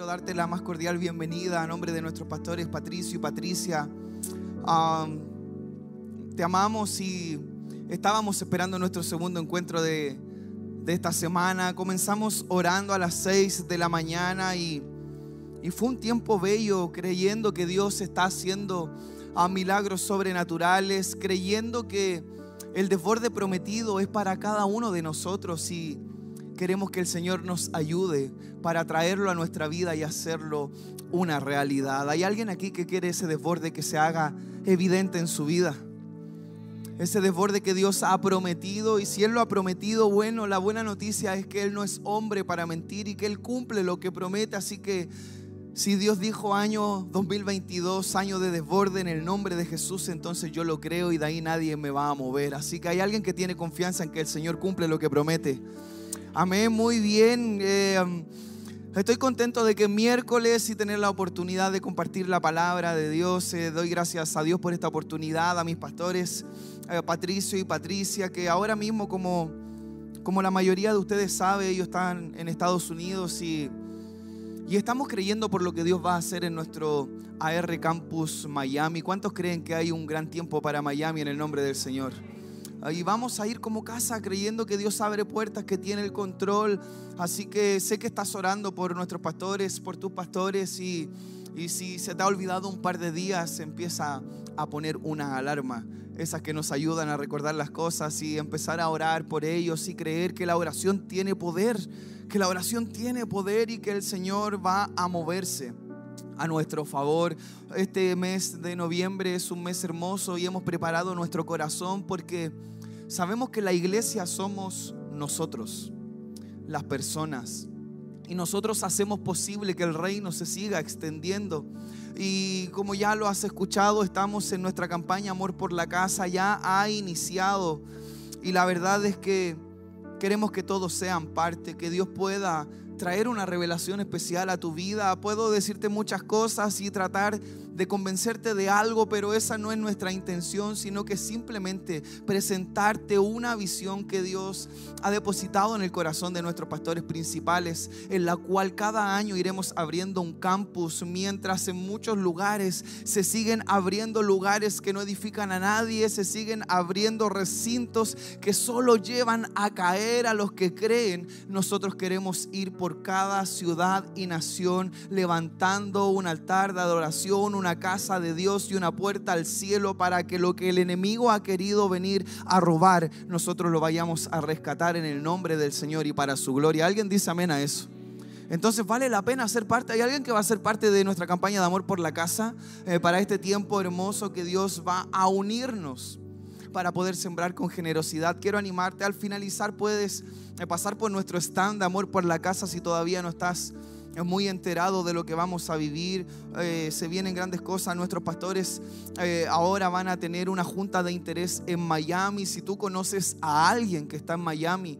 quiero darte la más cordial bienvenida a nombre de nuestros pastores Patricio y Patricia. te amamos y estábamos esperando nuestro segundo encuentro de, de, esta semana. Comenzamos orando a las 6 de la mañana y, y fue un tiempo bello creyendo que Dios está haciendo a milagros sobrenaturales, creyendo que el desborde prometido es para cada uno de nosotros y queremos que el Señor nos ayude para traerlo a nuestra vida y hacerlo una realidad. ¿Hay alguien aquí que quiere ese desborde que se haga evidente en su vida? Ese desborde que Dios ha prometido y si Él lo ha prometido, bueno, la buena noticia es que Él no es hombre para mentir y que Él cumple lo que promete. Así que si Dios dijo año 2022, año de desborde en el nombre de Jesús, entonces yo lo creo y de ahí nadie me va a mover. Así que hay alguien que tiene confianza en que el Señor cumple lo que promete. Amén, muy bien. Eh, estoy contento de que miércoles y tener la oportunidad de compartir la palabra de Dios. Eh, doy gracias a Dios por esta oportunidad, a mis pastores, Patricio y Patricia, que ahora mismo, como, como la mayoría de ustedes sabe, ellos están en Estados Unidos y, y estamos creyendo por lo que Dios va a hacer en nuestro AR Campus Miami. ¿Cuántos creen que hay un gran tiempo para Miami en el nombre del Señor? Y vamos a ir como casa creyendo que Dios abre puertas, que tiene el control. Así que sé que estás orando por nuestros pastores, por tus pastores y, y si se te ha olvidado un par de días, empieza a poner una alarma. Esas que nos ayudan a recordar las cosas y empezar a orar por ellos y creer que la oración tiene poder, que la oración tiene poder y que el Señor va a moverse a nuestro favor. Este mes de noviembre es un mes hermoso y hemos preparado nuestro corazón porque sabemos que la iglesia somos nosotros, las personas. Y nosotros hacemos posible que el reino se siga extendiendo. Y como ya lo has escuchado, estamos en nuestra campaña Amor por la Casa, ya ha iniciado. Y la verdad es que queremos que todos sean parte, que Dios pueda traer una revelación especial a tu vida. Puedo decirte muchas cosas y tratar de convencerte de algo, pero esa no es nuestra intención, sino que simplemente presentarte una visión que Dios ha depositado en el corazón de nuestros pastores principales, en la cual cada año iremos abriendo un campus, mientras en muchos lugares se siguen abriendo lugares que no edifican a nadie, se siguen abriendo recintos que solo llevan a caer a los que creen. Nosotros queremos ir por cada ciudad y nación levantando un altar de adoración, una casa de Dios y una puerta al cielo para que lo que el enemigo ha querido venir a robar, nosotros lo vayamos a rescatar en el nombre del Señor y para su gloria. ¿Alguien dice amén a eso? Entonces vale la pena ser parte. Hay alguien que va a ser parte de nuestra campaña de amor por la casa eh, para este tiempo hermoso que Dios va a unirnos para poder sembrar con generosidad. Quiero animarte. Al finalizar puedes eh, pasar por nuestro stand de amor por la casa si todavía no estás muy enterado de lo que vamos a vivir. Eh, se vienen grandes cosas. Nuestros pastores eh, ahora van a tener una junta de interés en Miami. Si tú conoces a alguien que está en Miami,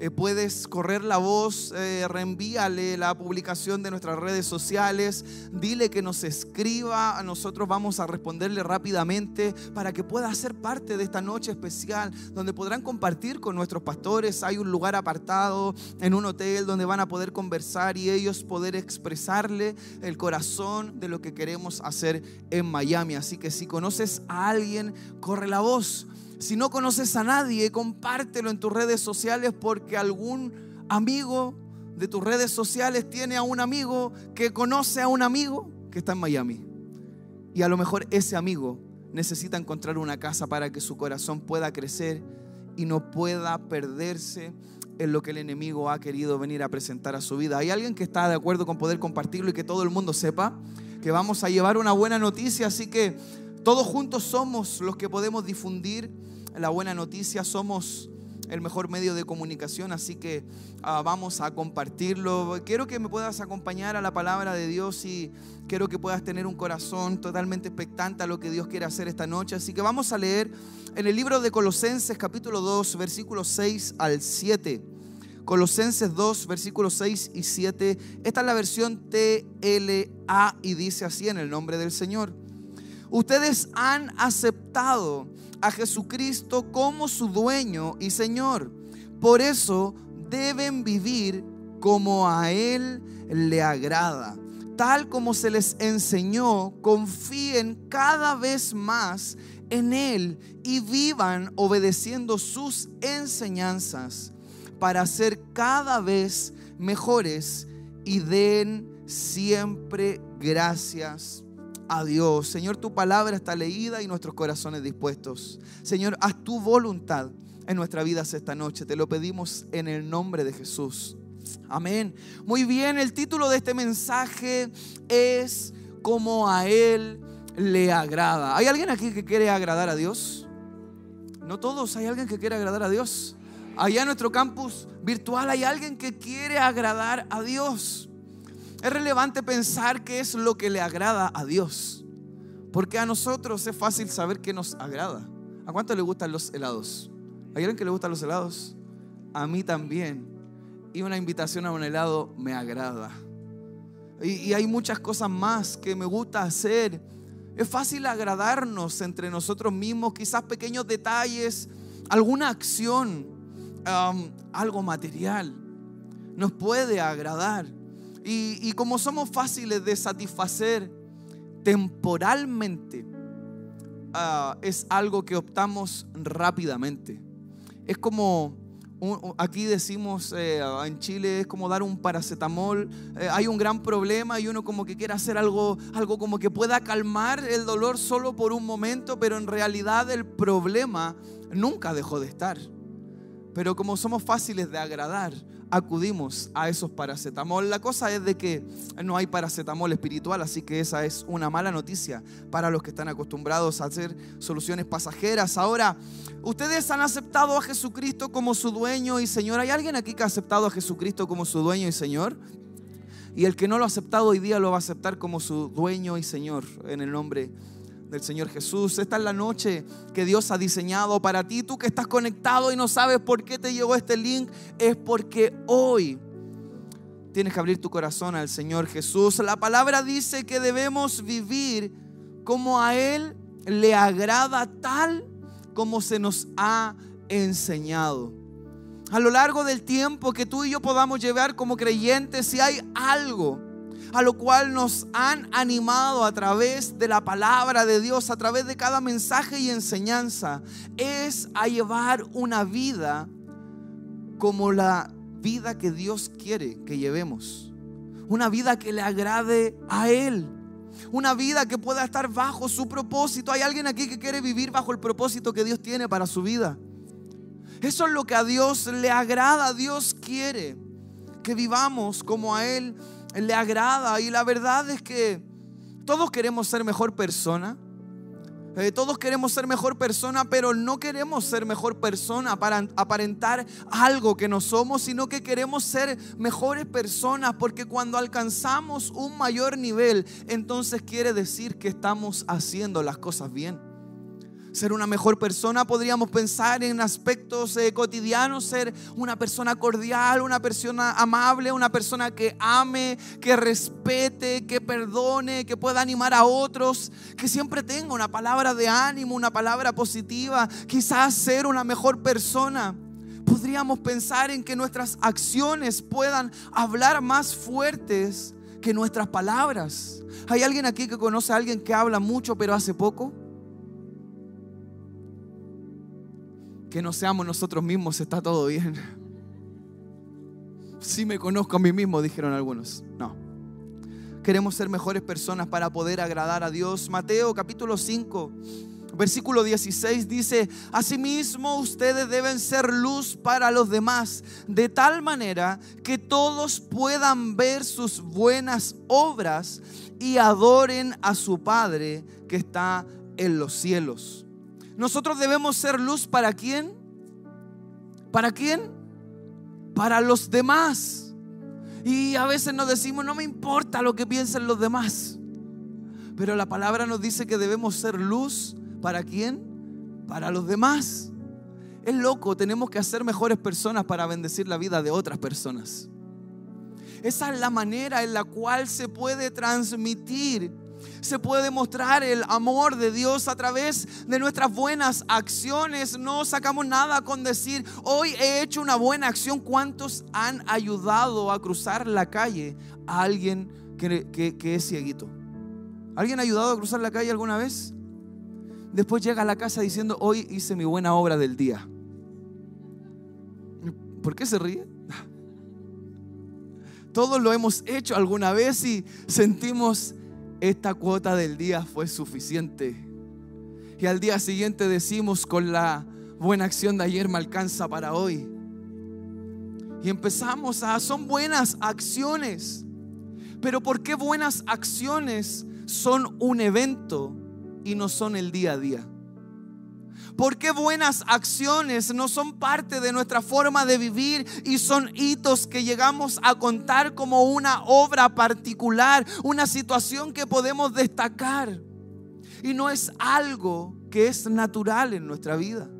eh, puedes correr la voz, eh, reenvíale la publicación de nuestras redes sociales, dile que nos escriba, nosotros vamos a responderle rápidamente para que pueda ser parte de esta noche especial donde podrán compartir con nuestros pastores. Hay un lugar apartado en un hotel donde van a poder conversar y ellos poder expresarle el corazón de lo que queremos hacer en Miami. Así que si conoces a alguien, corre la voz. Si no conoces a nadie, compártelo en tus redes sociales porque algún amigo de tus redes sociales tiene a un amigo que conoce a un amigo que está en Miami. Y a lo mejor ese amigo necesita encontrar una casa para que su corazón pueda crecer y no pueda perderse en lo que el enemigo ha querido venir a presentar a su vida. ¿Hay alguien que está de acuerdo con poder compartirlo y que todo el mundo sepa que vamos a llevar una buena noticia? Así que todos juntos somos los que podemos difundir la buena noticia, somos el mejor medio de comunicación, así que ah, vamos a compartirlo. Quiero que me puedas acompañar a la palabra de Dios y quiero que puedas tener un corazón totalmente expectante a lo que Dios quiere hacer esta noche. Así que vamos a leer en el libro de Colosenses capítulo 2, versículos 6 al 7. Colosenses 2, versículos 6 y 7. Esta es la versión TLA y dice así en el nombre del Señor. Ustedes han aceptado a Jesucristo como su dueño y Señor. Por eso deben vivir como a Él le agrada. Tal como se les enseñó, confíen cada vez más en Él y vivan obedeciendo sus enseñanzas para ser cada vez mejores y den siempre gracias a Dios. Señor, tu palabra está leída y nuestros corazones dispuestos. Señor, haz tu voluntad en nuestra vida esta noche. Te lo pedimos en el nombre de Jesús. Amén. Muy bien, el título de este mensaje es como a Él le agrada. ¿Hay alguien aquí que quiere agradar a Dios? No todos, hay alguien que quiere agradar a Dios. Allá en nuestro campus virtual hay alguien que quiere agradar a Dios. Es relevante pensar qué es lo que le agrada a Dios. Porque a nosotros es fácil saber qué nos agrada. ¿A cuánto le gustan los helados? ¿Hay alguien que le gustan los helados? A mí también. Y una invitación a un helado me agrada. Y, hay muchas cosas más que me gusta hacer. Es fácil agradarnos entre nosotros mismos, quizás pequeños detalles, alguna acción, algo material. Nos puede agradar. Y, como somos fáciles de satisfacer temporalmente, ah, es algo que optamos rápidamente. Es como, aquí decimos eh, en Chile, es como dar un paracetamol. Eh, hay un gran problema y uno como que quiere hacer algo, algo como que pueda calmar el dolor solo por un momento, pero en realidad el problema nunca dejó de estar. Pero como somos fáciles de agradar, acudimos a esos paracetamol. La cosa es de que no hay paracetamol espiritual, así que esa es una mala noticia para los que están acostumbrados a hacer soluciones pasajeras. Ahora, ustedes han aceptado a Jesucristo como su dueño y Señor. ¿Hay alguien aquí que ha aceptado a Jesucristo como su dueño y Señor? Y el que no lo ha aceptado hoy día lo va a aceptar como su dueño y Señor en el nombre de del Señor Jesús. Esta es la noche que Dios ha diseñado para ti. Tú que estás conectado y no sabes por qué te llegó este link, es porque hoy tienes que abrir tu corazón al Señor Jesús. La palabra dice que debemos vivir como a Él le agrada tal como se nos ha enseñado. A lo largo del tiempo que tú y yo podamos llevar como creyentes, si hay algo a lo cual nos han animado a través de la palabra de Dios, a través de cada mensaje y enseñanza, es a llevar una vida como la vida que Dios quiere que llevemos. Una vida que le agrade a Él. Una vida que pueda estar bajo su propósito. ¿Hay alguien aquí que quiere vivir bajo el propósito que Dios tiene para su vida? Eso es lo que a Dios le agrada. Dios quiere que vivamos como a Él le agrada. Y la verdad es que todos queremos ser mejor persona. Eh, todos queremos ser mejor persona, pero no queremos ser mejor persona para aparentar algo que no somos, sino que queremos ser mejores personas, porque cuando alcanzamos un mayor nivel, entonces quiere decir que estamos haciendo las cosas bien ser una mejor persona, podríamos pensar en aspectos eh, cotidianos, ser una persona cordial, una persona amable, una persona que ame, que respete, que perdone, que pueda animar a otros, que siempre tenga una palabra de ánimo, una palabra positiva, quizás ser una mejor persona. Podríamos pensar en que nuestras acciones puedan hablar más fuertes que nuestras palabras. ¿Hay alguien aquí que conoce a alguien que habla mucho pero hace poco? Que no seamos nosotros mismos, está todo bien. Si me conozco a mí mismo, dijeron algunos. No. Queremos ser mejores personas para poder agradar a Dios. Mateo capítulo 5, versículo 16 dice, Asimismo ustedes deben ser luz para los demás, de tal manera que todos puedan ver sus buenas obras y adoren a su Padre que está en los cielos. Nosotros debemos ser luz para quién? ¿Para quién? Para los demás. Y a veces nos decimos, no me importa lo que piensen los demás. Pero la palabra nos dice que debemos ser luz para quién? Para los demás. Es loco, tenemos que ser mejores personas para bendecir la vida de otras personas. Esa es la manera en la cual se puede transmitir Se puede mostrar el amor de Dios a través de nuestras buenas acciones. No sacamos nada con decir, hoy he hecho una buena acción. ¿Cuántos han ayudado a cruzar la calle a alguien que, es cieguito? ¿Alguien ha ayudado a cruzar la calle alguna vez? Después llega a la casa diciendo, hoy hice mi buena obra del día. ¿Por qué se ríe? Todos lo hemos hecho alguna vez y sentimos esta cuota del día fue suficiente. Y al día siguiente decimos con la buena acción de ayer me alcanza para hoy. Y empezamos a, son buenas acciones. Pero ¿por qué buenas acciones son un evento y no son el día a día? ¿Por qué buenas acciones no son parte de nuestra forma de vivir y son hitos que llegamos a contar como una obra particular, una situación que podemos destacar? Y no es algo que es natural en nuestra vida.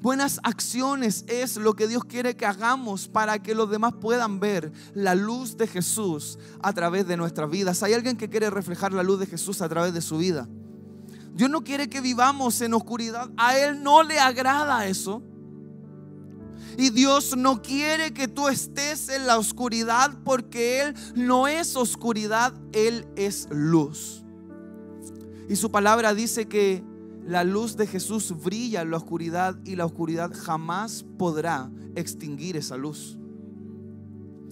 Buenas acciones es lo que Dios quiere que hagamos para que los demás puedan ver la luz de Jesús a través de nuestras vidas. ¿Hay alguien que quiere reflejar la luz de Jesús a través de su vida? Dios no quiere que vivamos en oscuridad. A Él no le agrada eso. Y Dios no quiere que tú estés en la oscuridad porque Él no es oscuridad, Él es luz. Y su palabra dice que la luz de Jesús brilla en la oscuridad y la oscuridad jamás podrá extinguir esa luz.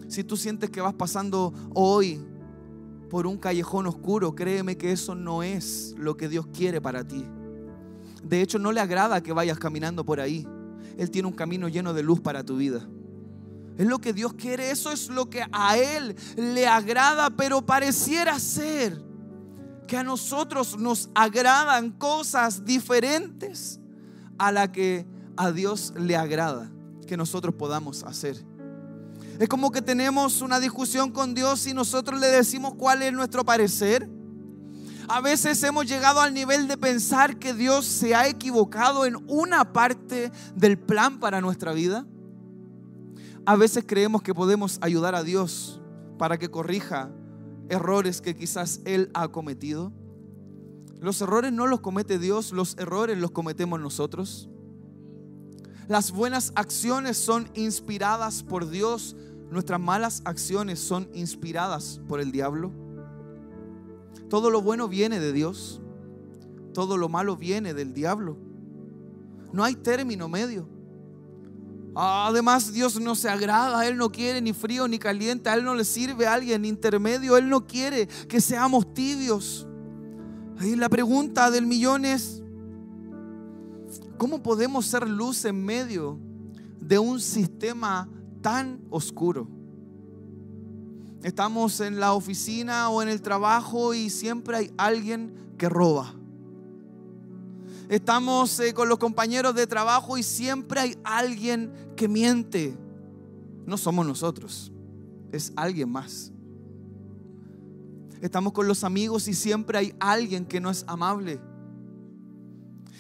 Si tú sientes que vas pasando hoy por un callejón oscuro, créeme que eso no es lo que Dios quiere para ti. De hecho, no le agrada que vayas caminando por ahí. Él tiene un camino lleno de luz para tu vida. Es lo que Dios quiere, eso es lo que a Él le agrada, pero pareciera ser que a nosotros nos agradan cosas diferentes a la que a Dios le agrada que nosotros podamos hacer. Es como que tenemos una discusión con Dios y nosotros le decimos cuál es nuestro parecer. A veces hemos llegado al nivel de pensar que Dios se ha equivocado en una parte del plan para nuestra vida. A veces creemos que podemos ayudar a Dios para que corrija errores que quizás Él ha cometido. Los errores no los comete Dios, los errores los cometemos nosotros. Las buenas acciones son inspiradas por Dios. Nuestras malas acciones son inspiradas por el diablo. Todo lo bueno viene de Dios. Todo lo malo viene del diablo. No hay término medio. Además, Dios no se agrada, Él no quiere ni frío ni caliente, Él no le sirve a alguien intermedio, Él no quiere que seamos tibios. Ahí la pregunta del millón es, ¿Cómo podemos ser luz en medio de un sistema tan oscuro? Estamos en la oficina o en el trabajo y siempre hay alguien que roba. Estamos eh, con los compañeros de trabajo y siempre hay alguien que miente. No somos nosotros, es alguien más. Estamos con los amigos y siempre hay alguien que no es amable.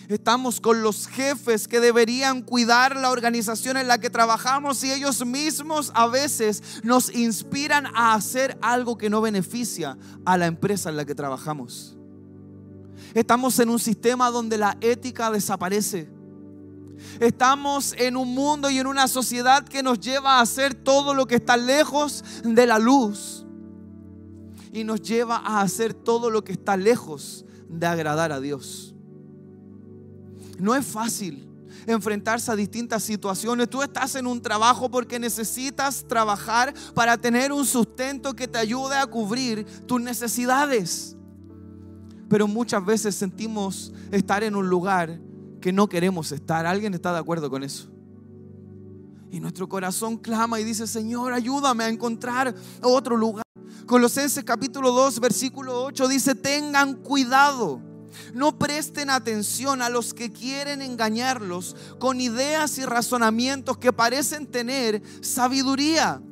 Estamos con los jefes que deberían cuidar la organización en la que trabajamos y ellos mismos a veces nos inspiran a hacer algo que no beneficia a la empresa en la que trabajamos. Estamos en un sistema donde la ética desaparece. Estamos en un mundo y en una sociedad que nos lleva a hacer todo lo que está lejos de la luz. Y nos lleva a hacer todo lo que está lejos de agradar a Dios. No es fácil enfrentarse a distintas situaciones. Tú estás en un trabajo porque necesitas trabajar para tener un sustento que te ayude a cubrir tus necesidades. Pero muchas veces sentimos estar en un lugar que no queremos estar. ¿Alguien está de acuerdo con eso? Y nuestro corazón clama y dice, Señor, ayúdame a encontrar otro lugar. Colosenses capítulo 2, versículo 8 dice, tengan cuidado no presten atención a los que quieren engañarlos con ideas y razonamientos que parecen tener sabiduría,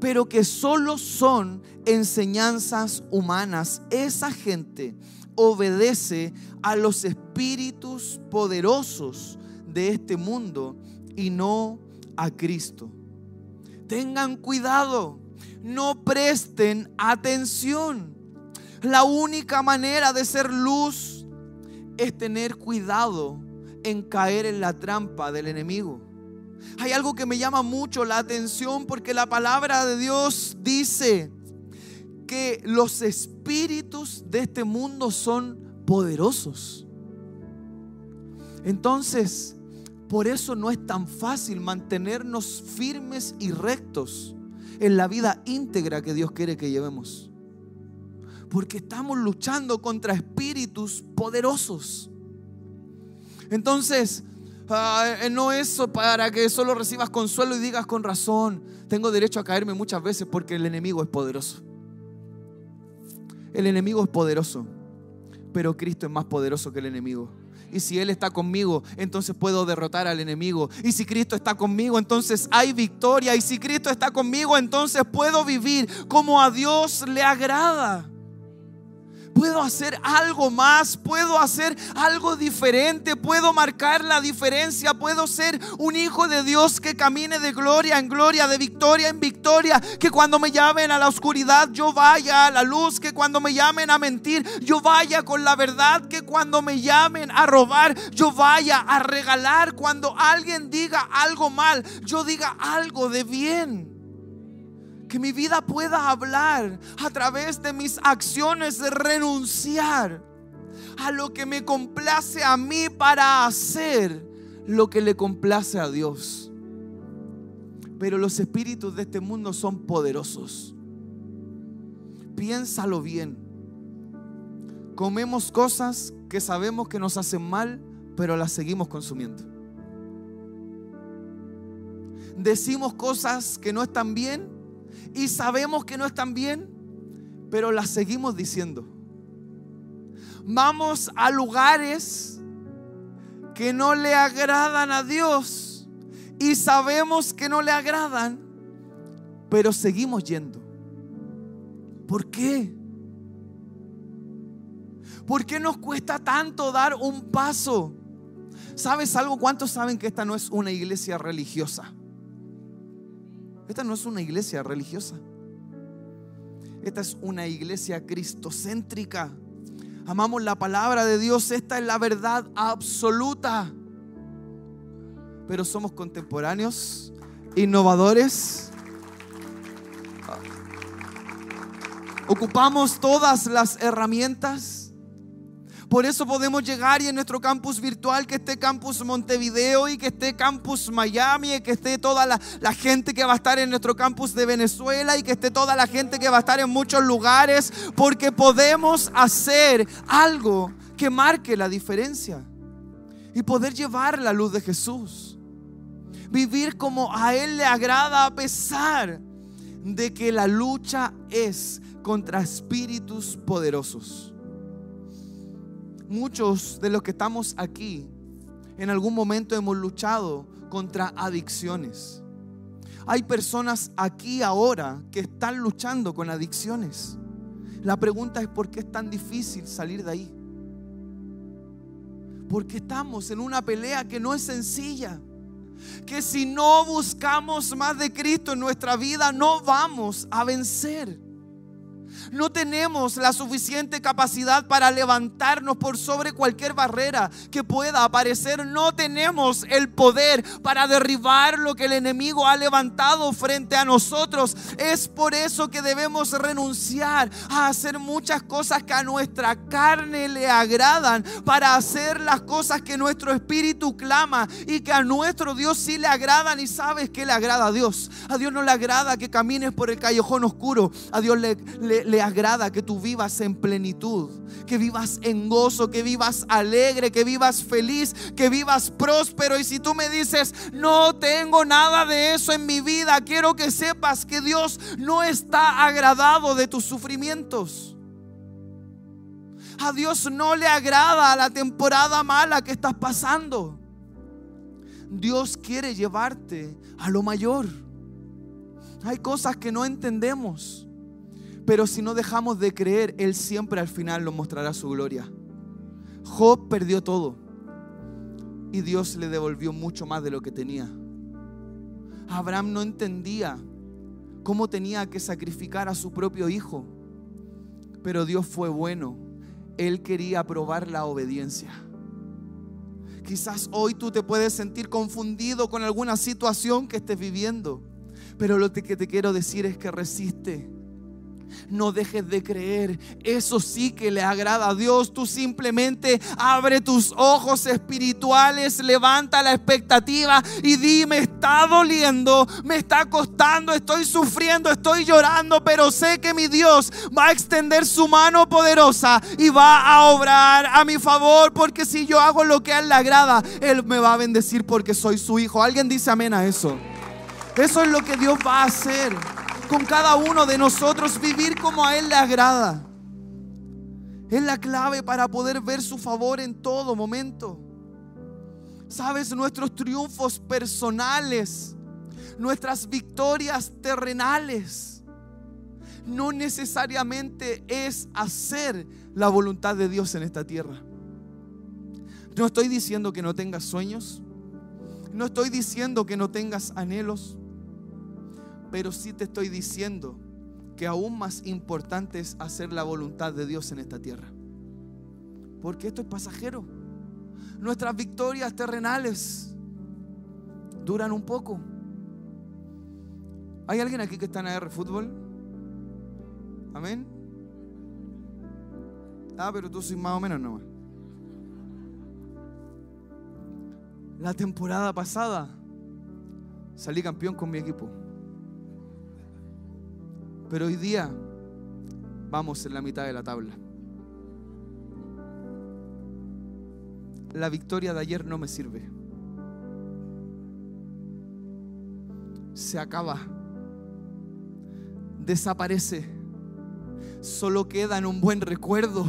pero que solo son enseñanzas humanas. Esa gente obedece a los espíritus poderosos de este mundo y no a Cristo. Tengan cuidado, no presten atención La única manera de ser luz es tener cuidado en caer en la trampa del enemigo. Hay algo que me llama mucho la atención porque la palabra de Dios dice que los espíritus de este mundo son poderosos. Entonces, por eso no es tan fácil mantenernos firmes y rectos en la vida íntegra que Dios quiere que llevemos. Porque estamos luchando contra espíritus poderosos. Entonces, ah, eh, no es para que solo recibas consuelo y digas con razón, tengo derecho a caerme muchas veces porque el enemigo es poderoso. El enemigo es poderoso, pero Cristo es más poderoso que el enemigo. Y si Él está conmigo, entonces puedo derrotar al enemigo. Y si Cristo está conmigo, entonces hay victoria. Y si Cristo está conmigo, entonces puedo vivir como a Dios le agrada puedo hacer algo más, puedo hacer algo diferente, puedo marcar la diferencia, puedo ser un hijo de Dios que camine de gloria en gloria, de victoria en victoria, que cuando me llamen a la oscuridad yo vaya a la luz, que cuando me llamen a mentir yo vaya con la verdad, que cuando me llamen a robar yo vaya a regalar, cuando alguien diga algo mal yo diga algo de bien que mi vida pueda hablar a través de mis acciones de renunciar a lo que me complace a mí para hacer lo que le complace a Dios. Pero los espíritus de este mundo son poderosos. Piénsalo bien. Comemos cosas que sabemos que nos hacen mal, pero las seguimos consumiendo. Decimos cosas que no están bien, y sabemos que no están bien, pero las seguimos diciendo. Vamos a lugares que no le agradan a Dios y sabemos que no le agradan, pero seguimos yendo. ¿Por qué? ¿Por qué nos cuesta tanto dar un paso? ¿Sabes algo? ¿Cuántos saben que esta no es una iglesia religiosa? Esta no es una iglesia religiosa. Esta es una iglesia cristocéntrica. Amamos la palabra de Dios. Esta es la verdad absoluta. Pero somos contemporáneos, innovadores. Ocupamos todas las herramientas por eso podemos llegar y en nuestro campus virtual, que esté campus Montevideo y que esté campus Miami, y que esté toda la, la, gente que va a estar en nuestro campus de Venezuela y que esté toda la gente que va a estar en muchos lugares, porque podemos hacer algo que marque la diferencia y poder llevar la luz de Jesús. Vivir como a Él le agrada a pesar de que la lucha es contra espíritus poderosos. Muchos de los que estamos aquí en algún momento hemos luchado contra adicciones. Hay personas aquí ahora que están luchando con adicciones. La pregunta es por qué es tan difícil salir de ahí. Porque estamos en una pelea que no es sencilla. Que si no buscamos más de Cristo en nuestra vida no vamos a vencer. No tenemos la suficiente capacidad para levantarnos por sobre cualquier barrera que pueda aparecer. No tenemos el poder para derribar lo que el enemigo ha levantado frente a nosotros. Es por eso que debemos renunciar a hacer muchas cosas que a nuestra carne le agradan para hacer las cosas que nuestro espíritu clama y que a nuestro Dios sí le agradan. Y sabes que le agrada a Dios. A Dios no le agrada que camines por el callejón oscuro. A Dios le, le, le agrada que tú vivas en plenitud, que vivas en gozo, que vivas alegre, que vivas feliz, que vivas próspero. Y si tú me dices, no tengo nada de eso en mi vida, quiero que sepas que Dios no está agradado de tus sufrimientos. A Dios no le agrada la temporada mala que estás pasando. Dios quiere llevarte a lo mayor. Hay cosas que no entendemos. Pero si no dejamos de creer, Él siempre al final nos mostrará su gloria. Job perdió todo y Dios le devolvió mucho más de lo que tenía. Abraham no entendía cómo tenía que sacrificar a su propio hijo Pero Dios fue bueno. Él quería probar la obediencia. Quizás hoy tú te puedes sentir confundido con alguna situación que estés viviendo. Pero lo que te quiero decir es que resiste no dejes de creer. Eso sí que le agrada a Dios. Tú simplemente abre tus ojos espirituales, levanta la expectativa y di, me está doliendo, me está costando, estoy sufriendo, estoy llorando, pero sé que mi Dios va a extender su mano poderosa y va a obrar a mi favor, porque si yo hago lo que a Él le agrada, Él me va a bendecir porque soy su hijo. ¿Alguien dice amén a eso? Eso es lo que Dios va a hacer con cada uno de nosotros, vivir como a Él le agrada. Es la clave para poder ver su favor en todo momento. Sabes, nuestros triunfos personales, nuestras victorias terrenales, no necesariamente es hacer la voluntad de Dios en esta tierra. No estoy diciendo que no tengas sueños, no estoy diciendo que no tengas anhelos, pero sí te estoy diciendo que aún más importante es hacer la voluntad de Dios en esta tierra. Porque esto es pasajero. Nuestras victorias terrenales duran un poco. ¿Hay alguien aquí que está en AR Fútbol? Amén. Ah, pero tú soy más o menos nomás. La temporada pasada salí campeón con mi equipo. Pero hoy día vamos en la mitad de la tabla. La victoria de ayer no me sirve. Se acaba. Desaparece. Solo queda en un buen recuerdo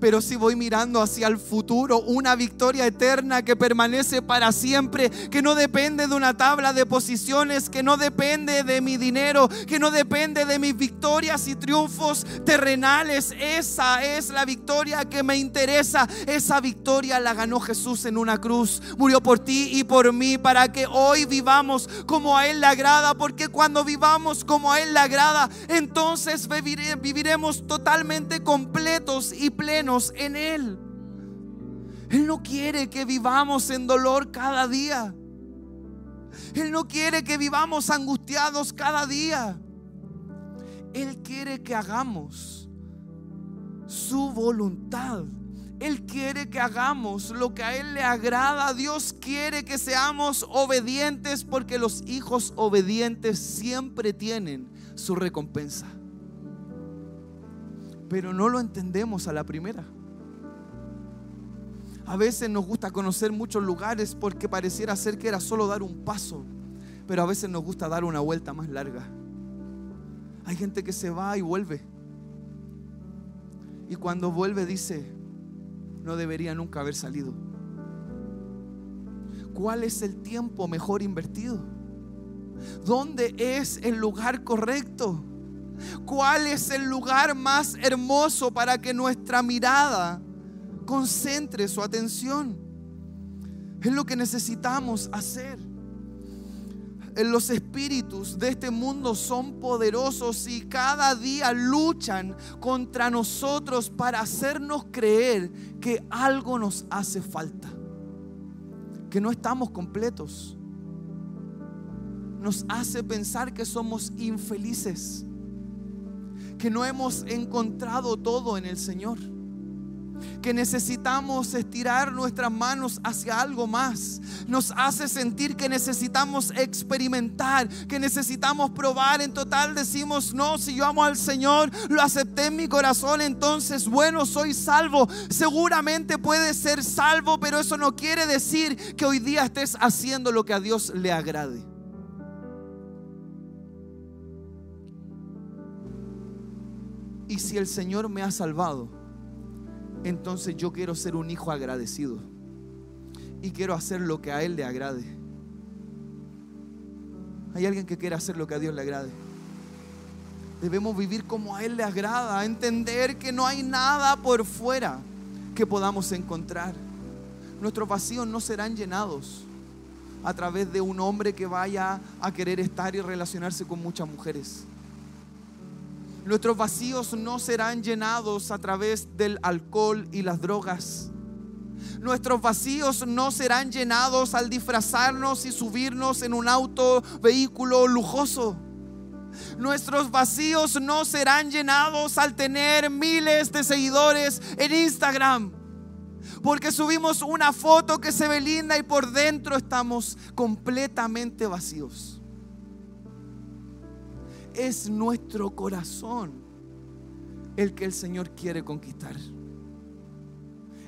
pero si voy mirando hacia el futuro, una victoria eterna que permanece para siempre, que no depende de una tabla de posiciones, que no depende de mi dinero, que no depende de mis victorias y triunfos terrenales. Esa es la victoria que me interesa. Esa victoria la ganó Jesús en una cruz. Murió por ti y por mí para que hoy vivamos como a Él le agrada, porque cuando vivamos como a Él le agrada, entonces viviremos totalmente completos y plenos en Él. Él no quiere que vivamos en dolor cada día. Él no quiere que vivamos angustiados cada día. Él quiere que hagamos su voluntad. Él quiere que hagamos lo que a Él le agrada. Dios quiere que seamos obedientes porque los hijos obedientes siempre tienen su recompensa pero no lo entendemos a la primera. A veces nos gusta conocer muchos lugares porque pareciera ser que era solo dar un paso, pero a veces nos gusta dar una vuelta más larga. Hay gente que se va y vuelve. Y cuando vuelve dice, no debería nunca haber salido. ¿Cuál es el tiempo mejor invertido? ¿Dónde es el lugar correcto? ¿Cuál es el lugar más hermoso para que nuestra mirada concentre su atención? Es lo que necesitamos hacer. Los espíritus de este mundo son poderosos y cada día luchan contra nosotros para hacernos creer que algo nos hace falta, que no estamos completos. Nos hace pensar que somos infelices que no hemos encontrado todo en el Señor. Que necesitamos estirar nuestras manos hacia algo más. Nos hace sentir que necesitamos experimentar, que necesitamos probar. En total decimos, no, si yo amo al Señor, lo acepté en mi corazón, entonces, bueno, soy salvo. Seguramente puede ser salvo, pero eso no quiere decir que hoy día estés haciendo lo que a Dios le agrade. Y si el Señor me ha salvado, entonces yo quiero ser un hijo agradecido. Y quiero hacer lo que a Él le agrade. Hay alguien que quiere hacer lo que a Dios le agrade. Debemos vivir como a Él le agrada, entender que no hay nada por fuera que podamos encontrar. Nuestros vacíos no serán llenados a través de un hombre que vaya a querer estar y relacionarse con muchas mujeres Nuestros vacíos no serán llenados a través del alcohol y las drogas. Nuestros vacíos no serán llenados al disfrazarnos y subirnos en un auto, vehículo lujoso. Nuestros vacíos no serán llenados al tener miles de seguidores en Instagram. Porque subimos una foto que se ve linda y por dentro estamos completamente vacíos. Es nuestro corazón el que el Señor quiere conquistar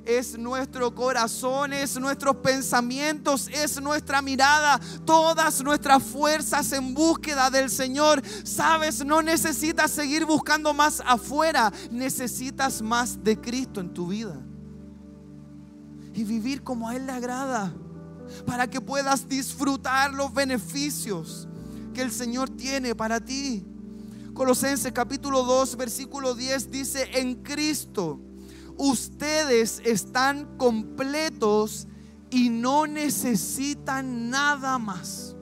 es nuestro corazón, es nuestros pensamientos, es nuestra mirada, todas nuestras fuerzas en búsqueda del Señor. Sabes, no necesitas seguir buscando más afuera, necesitas más de Cristo en tu vida. Y vivir como a Él le agrada, para que puedas disfrutar los beneficios que el Señor tiene para ti. Colosenses capítulo 2, versículo 10 dice, en Cristo ustedes están completos y no necesitan nada más.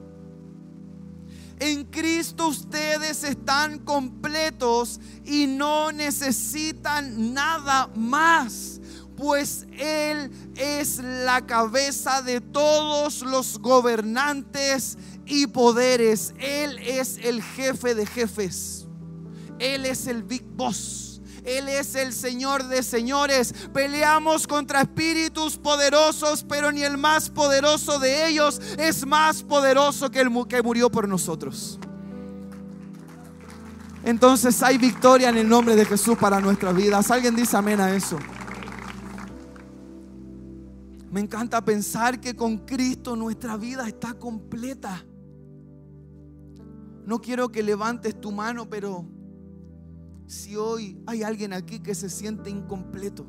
En Cristo ustedes están completos y no necesitan nada más, pues Él es la cabeza de todos los gobernantes y poderes. Él es el jefe de jefes. Él es el Big Boss. Él es el Señor de señores. Peleamos contra espíritus poderosos, pero ni el más poderoso de ellos es más poderoso que el que murió por nosotros. Entonces hay victoria en el nombre de Jesús para nuestras vidas. ¿Alguien dice amén a eso? Me encanta pensar que con Cristo nuestra vida está completa. No quiero que levantes tu mano, pero si hoy hay alguien aquí que se siente incompleto,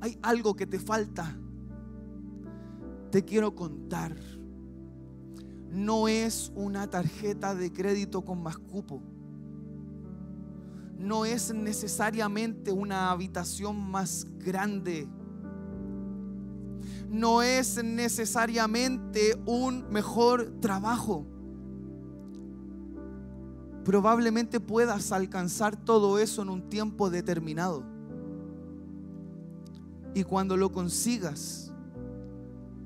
hay algo que te falta, te quiero contar. No es una tarjeta de crédito con más cupo. No es necesariamente una habitación más grande. No es necesariamente un mejor trabajo probablemente puedas alcanzar todo eso en un tiempo determinado. Y cuando lo consigas,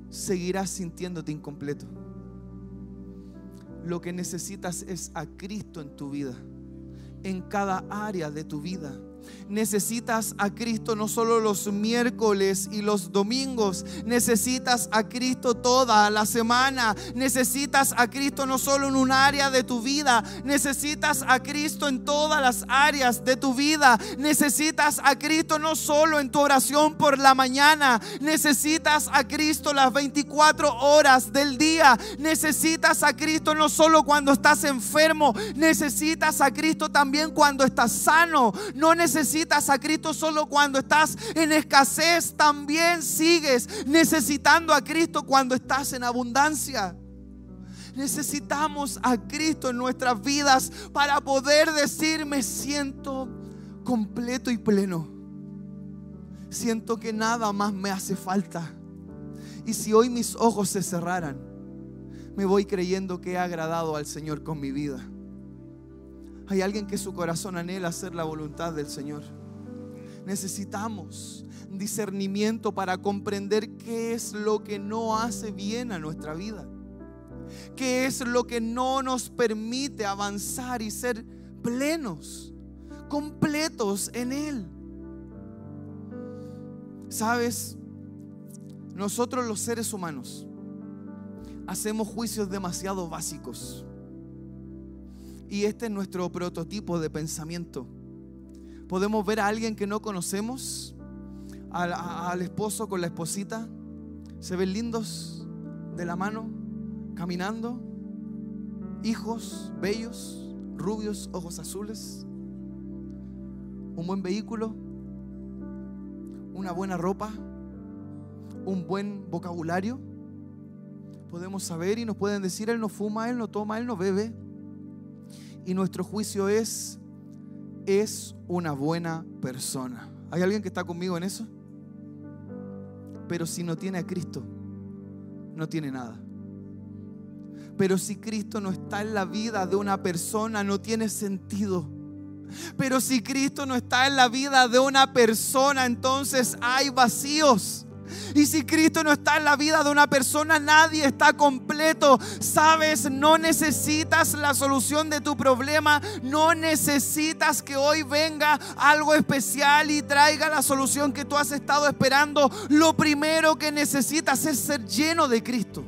seguirás sintiéndote incompleto. Lo que necesitas es a Cristo en tu vida, en cada área de tu vida. Necesitas a Cristo no solo los miércoles y los domingos, necesitas a Cristo toda la semana. Necesitas a Cristo no solo en un área de tu vida, necesitas a Cristo en todas las áreas de tu vida. Necesitas a Cristo no solo en tu oración por la mañana, necesitas a Cristo las 24 horas del día. Necesitas a Cristo no solo cuando estás enfermo, necesitas a Cristo también cuando estás sano. No necesitas necesitas a Cristo solo cuando estás en escasez, también sigues necesitando a Cristo cuando estás en abundancia. Necesitamos a Cristo en nuestras vidas para poder decir, me siento completo y pleno. Siento que nada más me hace falta. Y si hoy mis ojos se cerraran, me voy creyendo que he agradado al Señor con mi vida. Hay alguien que su corazón anhela hacer la voluntad del Señor. Necesitamos discernimiento para comprender qué es lo que no hace bien a nuestra vida. Qué es lo que no nos permite avanzar y ser plenos, completos en Él. Sabes, nosotros los seres humanos hacemos juicios demasiado básicos. Y este es nuestro prototipo de pensamiento. Podemos ver a alguien que no conocemos, al, esposo con la esposita, se ven lindos de la mano, caminando, hijos bellos, rubios, ojos azules, un buen vehículo, una buena ropa, un buen vocabulario. Podemos saber y nos pueden decir, él no fuma, él no toma, él no bebe y nuestro juicio es, es una buena persona. ¿Hay alguien que está conmigo en eso? Pero si no tiene a Cristo, no tiene nada. Pero si Cristo no está en la vida de una persona, no tiene sentido. Pero si Cristo no está en la vida de una persona, entonces hay vacíos. Y si Cristo no está en la vida de una persona, nadie está completo. Sabes, no necesitas la solución de tu problema. No necesitas que hoy venga algo especial y traiga la solución que tú has estado esperando. Lo primero que necesitas es ser lleno de Cristo.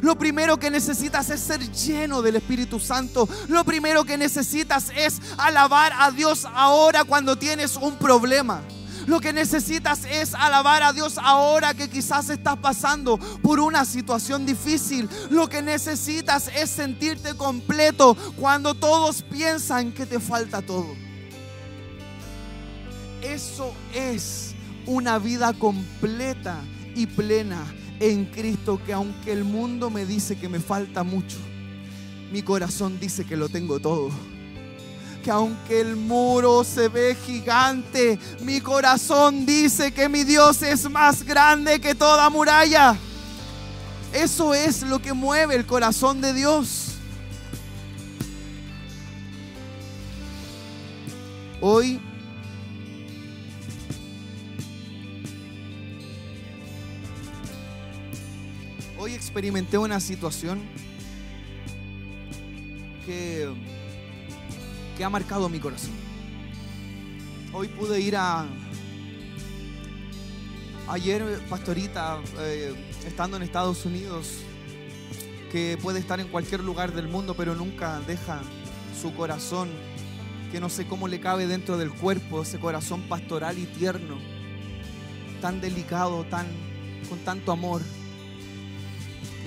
Lo primero que necesitas es ser lleno del Espíritu Santo. Lo primero que necesitas es alabar a Dios ahora cuando tienes un problema. Lo que necesitas es alabar a Dios ahora que quizás estás pasando por una situación difícil. Lo que necesitas es sentirte completo cuando todos piensan que te falta todo. Eso es una vida completa y plena en Cristo que aunque el mundo me dice que me falta mucho, mi corazón dice que lo tengo todo que aunque el muro se ve gigante, mi corazón dice que mi Dios es más grande que toda muralla. Eso es lo que mueve el corazón de Dios. Hoy Hoy experimenté una situación que que ha marcado mi corazón. Hoy pude ir a... Ayer, pastorita, eh, estando en Estados Unidos, que puede estar en cualquier lugar del mundo, pero nunca deja su corazón, que no sé cómo le cabe dentro del cuerpo, ese corazón pastoral y tierno, tan delicado, tan con tanto amor.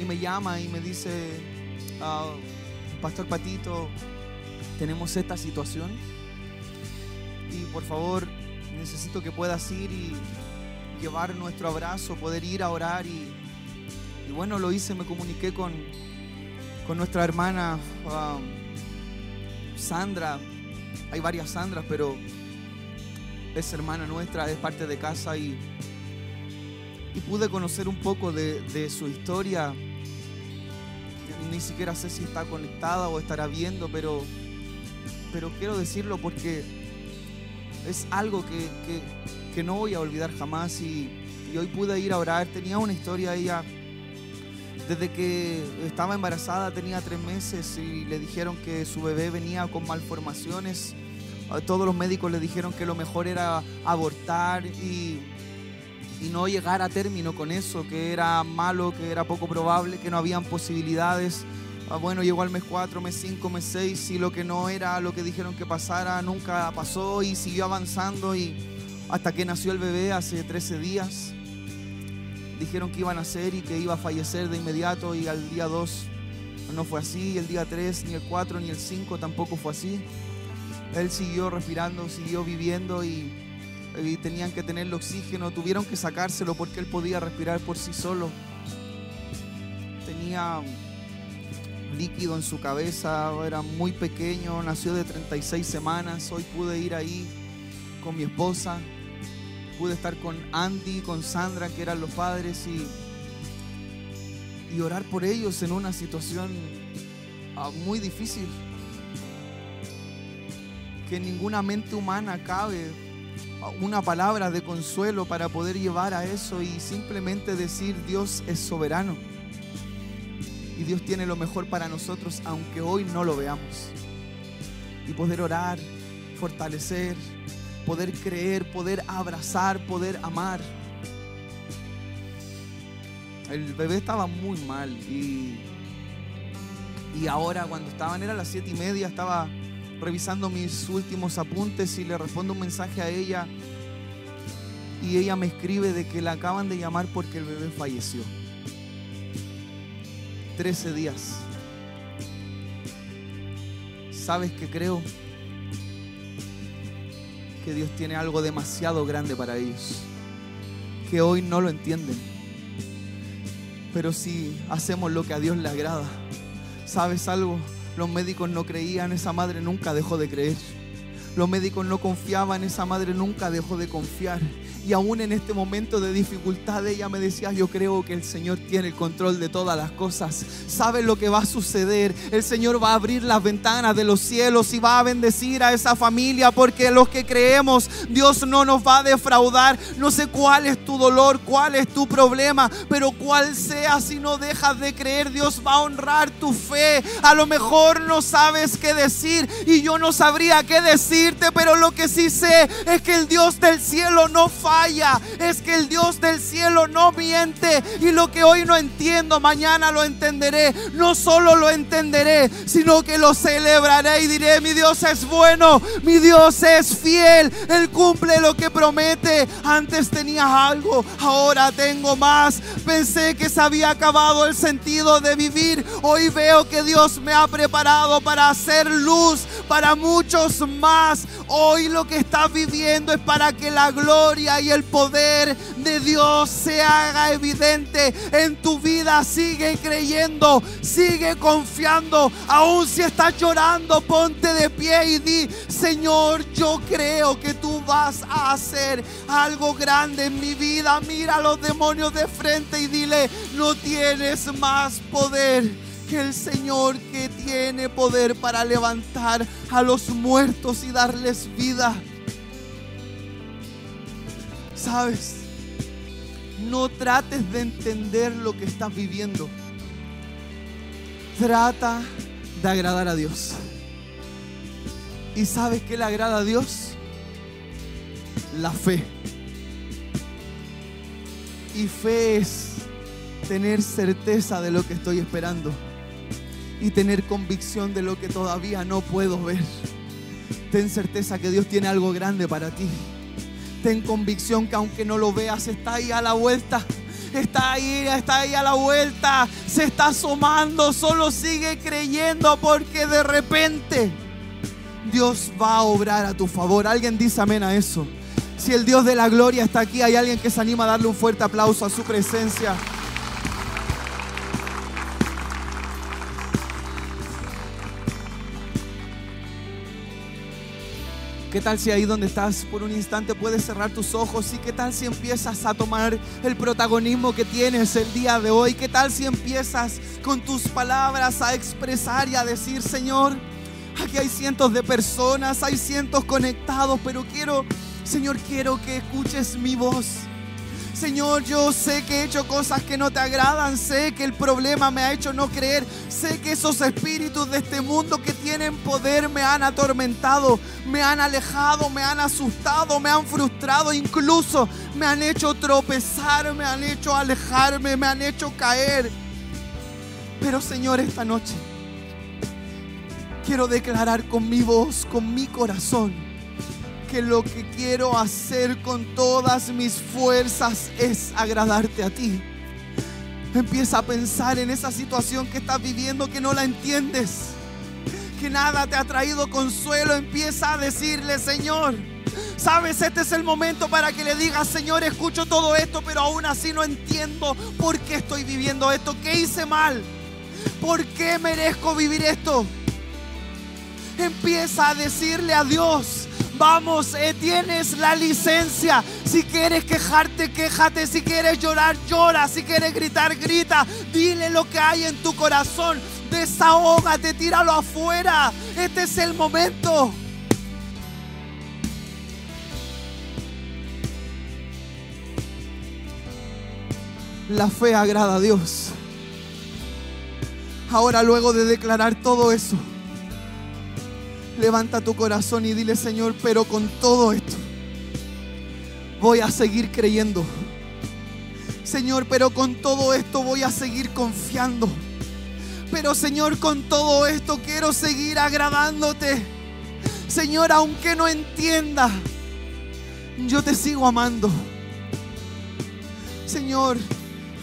Y me llama y me dice, ah, Pastor Patito, tenemos esta situación y por favor necesito que puedas ir y llevar nuestro abrazo, poder ir a orar y, bueno, lo hice, me comuniqué con, con nuestra hermana um, Sandra, hay varias Sandras, pero es hermana nuestra, es parte de casa y, y pude conocer un poco de, de su historia. Ni siquiera sé si está conectada o estará viendo, pero pero quiero decirlo porque es algo que, no voy a olvidar jamás y, hoy pude ir a orar. Tenía una historia ella desde que estaba embarazada, tenía tres meses y le dijeron que su bebé venía con malformaciones. Todos los médicos le dijeron que lo mejor era abortar y, y no llegar a término con eso, que era malo, que era poco probable, que no habían posibilidades. Ah, bueno, llegó al mes 4, mes 5, mes 6 y lo que no era lo que dijeron que pasara nunca pasó y siguió avanzando y hasta que nació el bebé hace 13 días. Dijeron que iba a nacer y que iba a fallecer de inmediato y al día 2 no fue así, el día 3, ni el 4, ni el 5 tampoco fue así. Él siguió respirando, siguió viviendo y, tenían que tenerle oxígeno, tuvieron que sacárselo porque él podía respirar por sí solo. Tenía líquido en su cabeza, era muy pequeño, nació de 36 semanas, hoy pude ir ahí con mi esposa, pude estar con Andy, con Sandra, que eran los padres, y, y orar por ellos en una situación ah, muy difícil, que ninguna mente humana cabe ah, una palabra de consuelo para poder llevar a eso y simplemente decir Dios es soberano y Dios tiene lo mejor para nosotros aunque hoy no lo veamos. Y poder orar, fortalecer, poder creer, poder abrazar, poder amar. El bebé estaba muy mal y, y ahora cuando estaban, era las siete y media, estaba revisando mis últimos apuntes y le respondo un mensaje a ella y ella me escribe de que la acaban de llamar porque el bebé falleció. 13 días. ¿Sabes que creo? Que Dios tiene algo demasiado grande para ellos, que hoy no lo entienden. Pero si hacemos lo que a Dios le agrada, ¿sabes algo? Los médicos no creían, esa madre nunca dejó de creer. Los médicos no confiaban, esa madre nunca dejó de confiar. Y aún en este momento de dificultad ella me decía, yo creo que el Señor tiene el control de todas las cosas. Sabe lo que va a suceder. El Señor va a abrir las ventanas de los cielos y va a bendecir a esa familia porque los que creemos, Dios no nos va a defraudar. No sé cuál es tu dolor, cuál es tu problema, pero cuál sea si no dejas de creer, Dios va a honrar tu fe. A lo mejor no sabes qué decir y yo no sabría qué decirte, pero lo que sí sé es que el Dios del cielo no falla es que el Dios del cielo no miente. Y lo que hoy no entiendo, mañana lo entenderé. No solo lo entenderé, sino que lo celebraré y diré, mi Dios es bueno, mi Dios es fiel. Él cumple lo que promete. Antes tenía algo, ahora tengo más. Pensé que se había acabado el sentido de vivir. Hoy veo que Dios me ha preparado para hacer luz para muchos más. Hoy lo que estás viviendo es para que la gloria y el poder de Dios se haga evidente en tu vida. Sigue creyendo, sigue confiando. Aún si estás llorando, ponte de pie y di, Señor, yo creo que tú vas a hacer algo grande en mi vida. Mira a los demonios de frente y dile, no tienes más poder que el Señor que tiene poder para levantar a los muertos y darles vida. ¿Sabes? No trates de entender lo que estás viviendo. Trata de agradar a Dios. ¿Y sabes qué le agrada a Dios? La fe. Y fe es tener certeza de lo que estoy esperando y tener convicción de lo que todavía no puedo ver. Ten certeza que Dios tiene algo grande para ti. Ten convicción que aunque no lo veas, está ahí a la vuelta. Está ahí, está ahí a la vuelta. Se está asomando. Solo sigue creyendo porque de repente Dios va a obrar a tu favor. Alguien dice amén a eso. Si el Dios de la gloria está aquí, hay alguien que se anima a darle un fuerte aplauso a su presencia. ¿Qué tal si ahí donde estás por un instante puedes cerrar tus ojos? ¿Y qué tal si empiezas a tomar el protagonismo que tienes el día de hoy? ¿Qué tal si empiezas con tus palabras a expresar y a decir, Señor, aquí hay cientos de personas, hay cientos conectados, pero quiero, Señor, quiero que escuches mi voz. Señor, yo sé que he hecho cosas que no te agradan, sé que el problema me ha hecho no creer, sé que esos espíritus de este mundo que tienen poder me han atormentado, me han alejado, me han asustado, me han frustrado, incluso me han hecho tropezar, me han hecho alejarme, me han hecho caer. Pero Señor, esta noche quiero declarar con mi voz, con mi corazón, que lo que quiero hacer con todas mis fuerzas es agradarte a ti. Empieza a pensar en esa situación que estás viviendo que no la entiendes, que nada te ha traído consuelo. Empieza a decirle, Señor, sabes, este es el momento para que le digas, Señor, escucho todo esto, pero aún así no entiendo por qué estoy viviendo esto, qué hice mal, por qué merezco vivir esto. Empieza a decirle a Dios, Vamos, eh, tienes la licencia. Si quieres quejarte, quéjate. Si quieres llorar, llora. Si quieres gritar, grita. Dile lo que hay en tu corazón. Desahógate, tíralo afuera. Este es el momento. La fe agrada a Dios. Ahora luego de declarar todo eso, levanta tu corazón y dile, Señor, pero con todo esto voy a seguir creyendo. Señor, pero con todo esto voy a seguir confiando. Pero Señor, con todo esto quiero seguir agradándote. Señor, aunque no entienda, yo te sigo amando. Señor,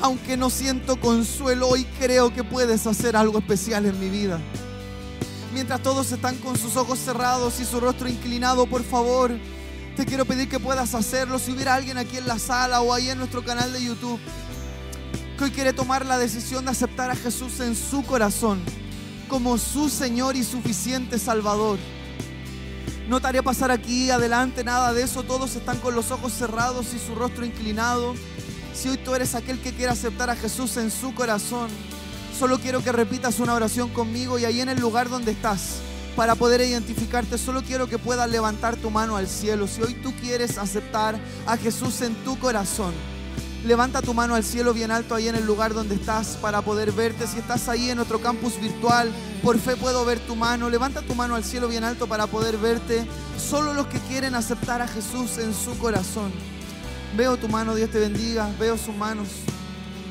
aunque no siento consuelo, hoy creo que puedes hacer algo especial en mi vida mientras todos están con sus ojos cerrados y su rostro inclinado, por favor, te quiero pedir que puedas hacerlo. Si hubiera alguien aquí en la sala o ahí en nuestro canal de YouTube que hoy quiere tomar la decisión de aceptar a Jesús en su corazón como su Señor y suficiente Salvador. No te haré pasar aquí adelante, nada de eso. Todos están con los ojos cerrados y su rostro inclinado. Si hoy tú eres aquel que quiere aceptar a Jesús en su corazón, solo quiero que repitas una oración conmigo y ahí en el lugar donde estás, para poder identificarte, solo quiero que puedas levantar tu mano al cielo. Si hoy tú quieres aceptar a Jesús en tu corazón, Levanta tu mano al cielo bien alto ahí en el lugar donde estás para poder verte. Si estás ahí en nuestro campus virtual, por fe puedo ver tu mano. Levanta tu mano al cielo bien alto para poder verte. Solo los que quieren aceptar a Jesús en su corazón. Veo tu mano, Dios te bendiga. Veo sus manos.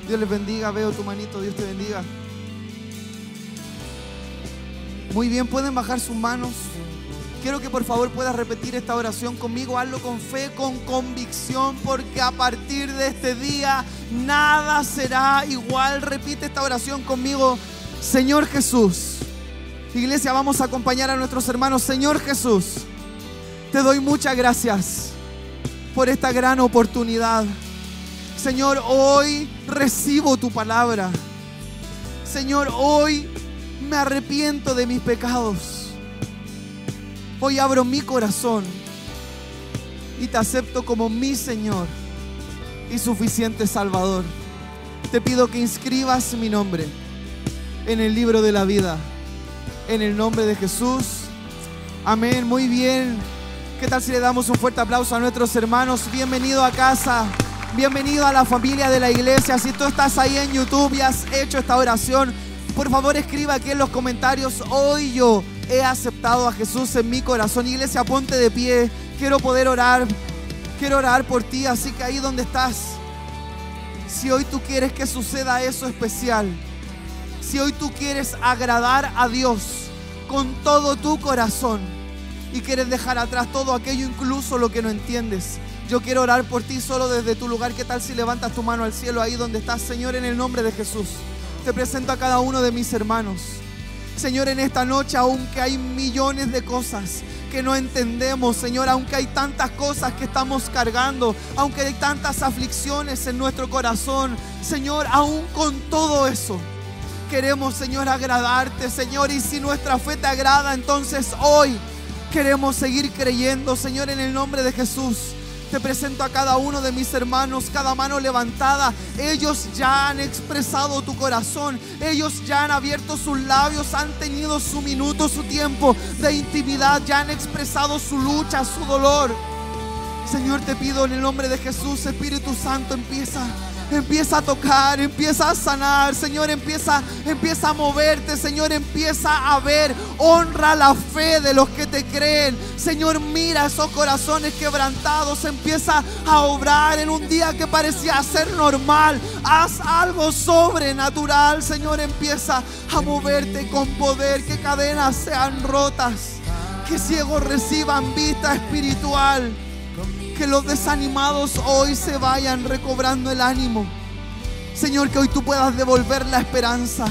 Dios les bendiga. Veo tu manito, Dios te bendiga. Muy bien, pueden bajar sus manos. Quiero que por favor puedas repetir esta oración conmigo. Hazlo con fe, con convicción, porque a partir de este día nada será igual. Repite esta oración conmigo. Señor Jesús. Iglesia, vamos a acompañar a nuestros hermanos. Señor Jesús, te doy muchas gracias por esta gran oportunidad. Señor, hoy recibo tu palabra. Señor, hoy me arrepiento de mis pecados. Hoy abro mi corazón y te acepto como mi Señor y suficiente Salvador. Te pido que inscribas mi nombre en el libro de la vida. En el nombre de Jesús. Amén. Muy bien. ¿Qué tal si le damos un fuerte aplauso a nuestros hermanos? Bienvenido a casa. Bienvenido a la familia de la iglesia. Si tú estás ahí en YouTube y has hecho esta oración, por favor escriba aquí en los comentarios. Hoy yo he aceptado a Jesús en mi corazón. Iglesia, ponte de pie. Quiero poder orar. Quiero orar por ti. Así que ahí donde estás, si hoy tú quieres que suceda eso especial, si hoy tú quieres agradar a Dios con todo tu corazón y quieres dejar atrás todo aquello, incluso lo que no entiendes, yo quiero orar por ti solo desde tu lugar. ¿Qué tal si levantas tu mano al cielo ahí donde estás, Señor, en el nombre de Jesús? Te presento a cada uno de mis hermanos. Señor, en esta noche, aunque hay millones de cosas que no entendemos, Señor, aunque hay tantas cosas que estamos cargando, aunque hay tantas aflicciones en nuestro corazón, Señor, aún con todo eso, queremos, Señor, agradarte, Señor, y si nuestra fe te agrada, entonces hoy queremos seguir creyendo, Señor, en el nombre de Jesús. Te presento a cada uno de mis hermanos, cada mano levantada. Ellos ya han expresado tu corazón. Ellos ya han abierto sus labios, han tenido su minuto, su tiempo de intimidad. Ya han expresado su lucha, su dolor. Señor, te pido en el nombre de Jesús, Espíritu Santo, empieza empieza a tocar, empieza a sanar, Señor, empieza, empieza a moverte, Señor, empieza a ver, honra la fe de los que te creen, Señor, mira esos corazones quebrantados, empieza a obrar en un día que parecía ser normal, haz algo sobrenatural, Señor, empieza a moverte con poder, que cadenas sean rotas, que ciegos reciban vista espiritual que los desanimados hoy se vayan recobrando el ánimo. Señor, que hoy tú puedas devolver la esperanza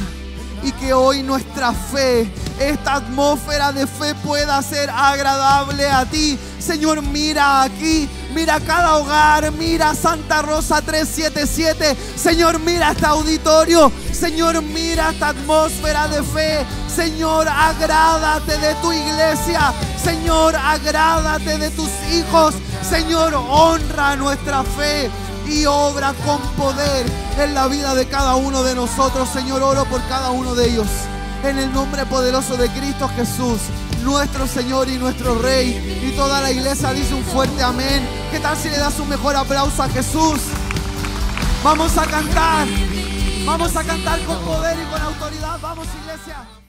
y que hoy nuestra fe, esta atmósfera de fe pueda ser agradable a ti. Señor, mira aquí, mira cada hogar, mira Santa Rosa 377. Señor, mira este auditorio. Señor, mira esta atmósfera de fe. Señor, agrádate de tu iglesia. Señor, agrádate de tus hijos. Señor, honra nuestra fe y obra con poder en la vida de cada uno de nosotros. Señor, oro por cada uno de ellos. En el nombre poderoso de Cristo Jesús, nuestro Señor y nuestro Rey. Y toda la iglesia dice un fuerte amén. ¿Qué tal si le das un mejor aplauso a Jesús? Vamos a cantar. Vamos a cantar con poder y con autoridad. Vamos, iglesia.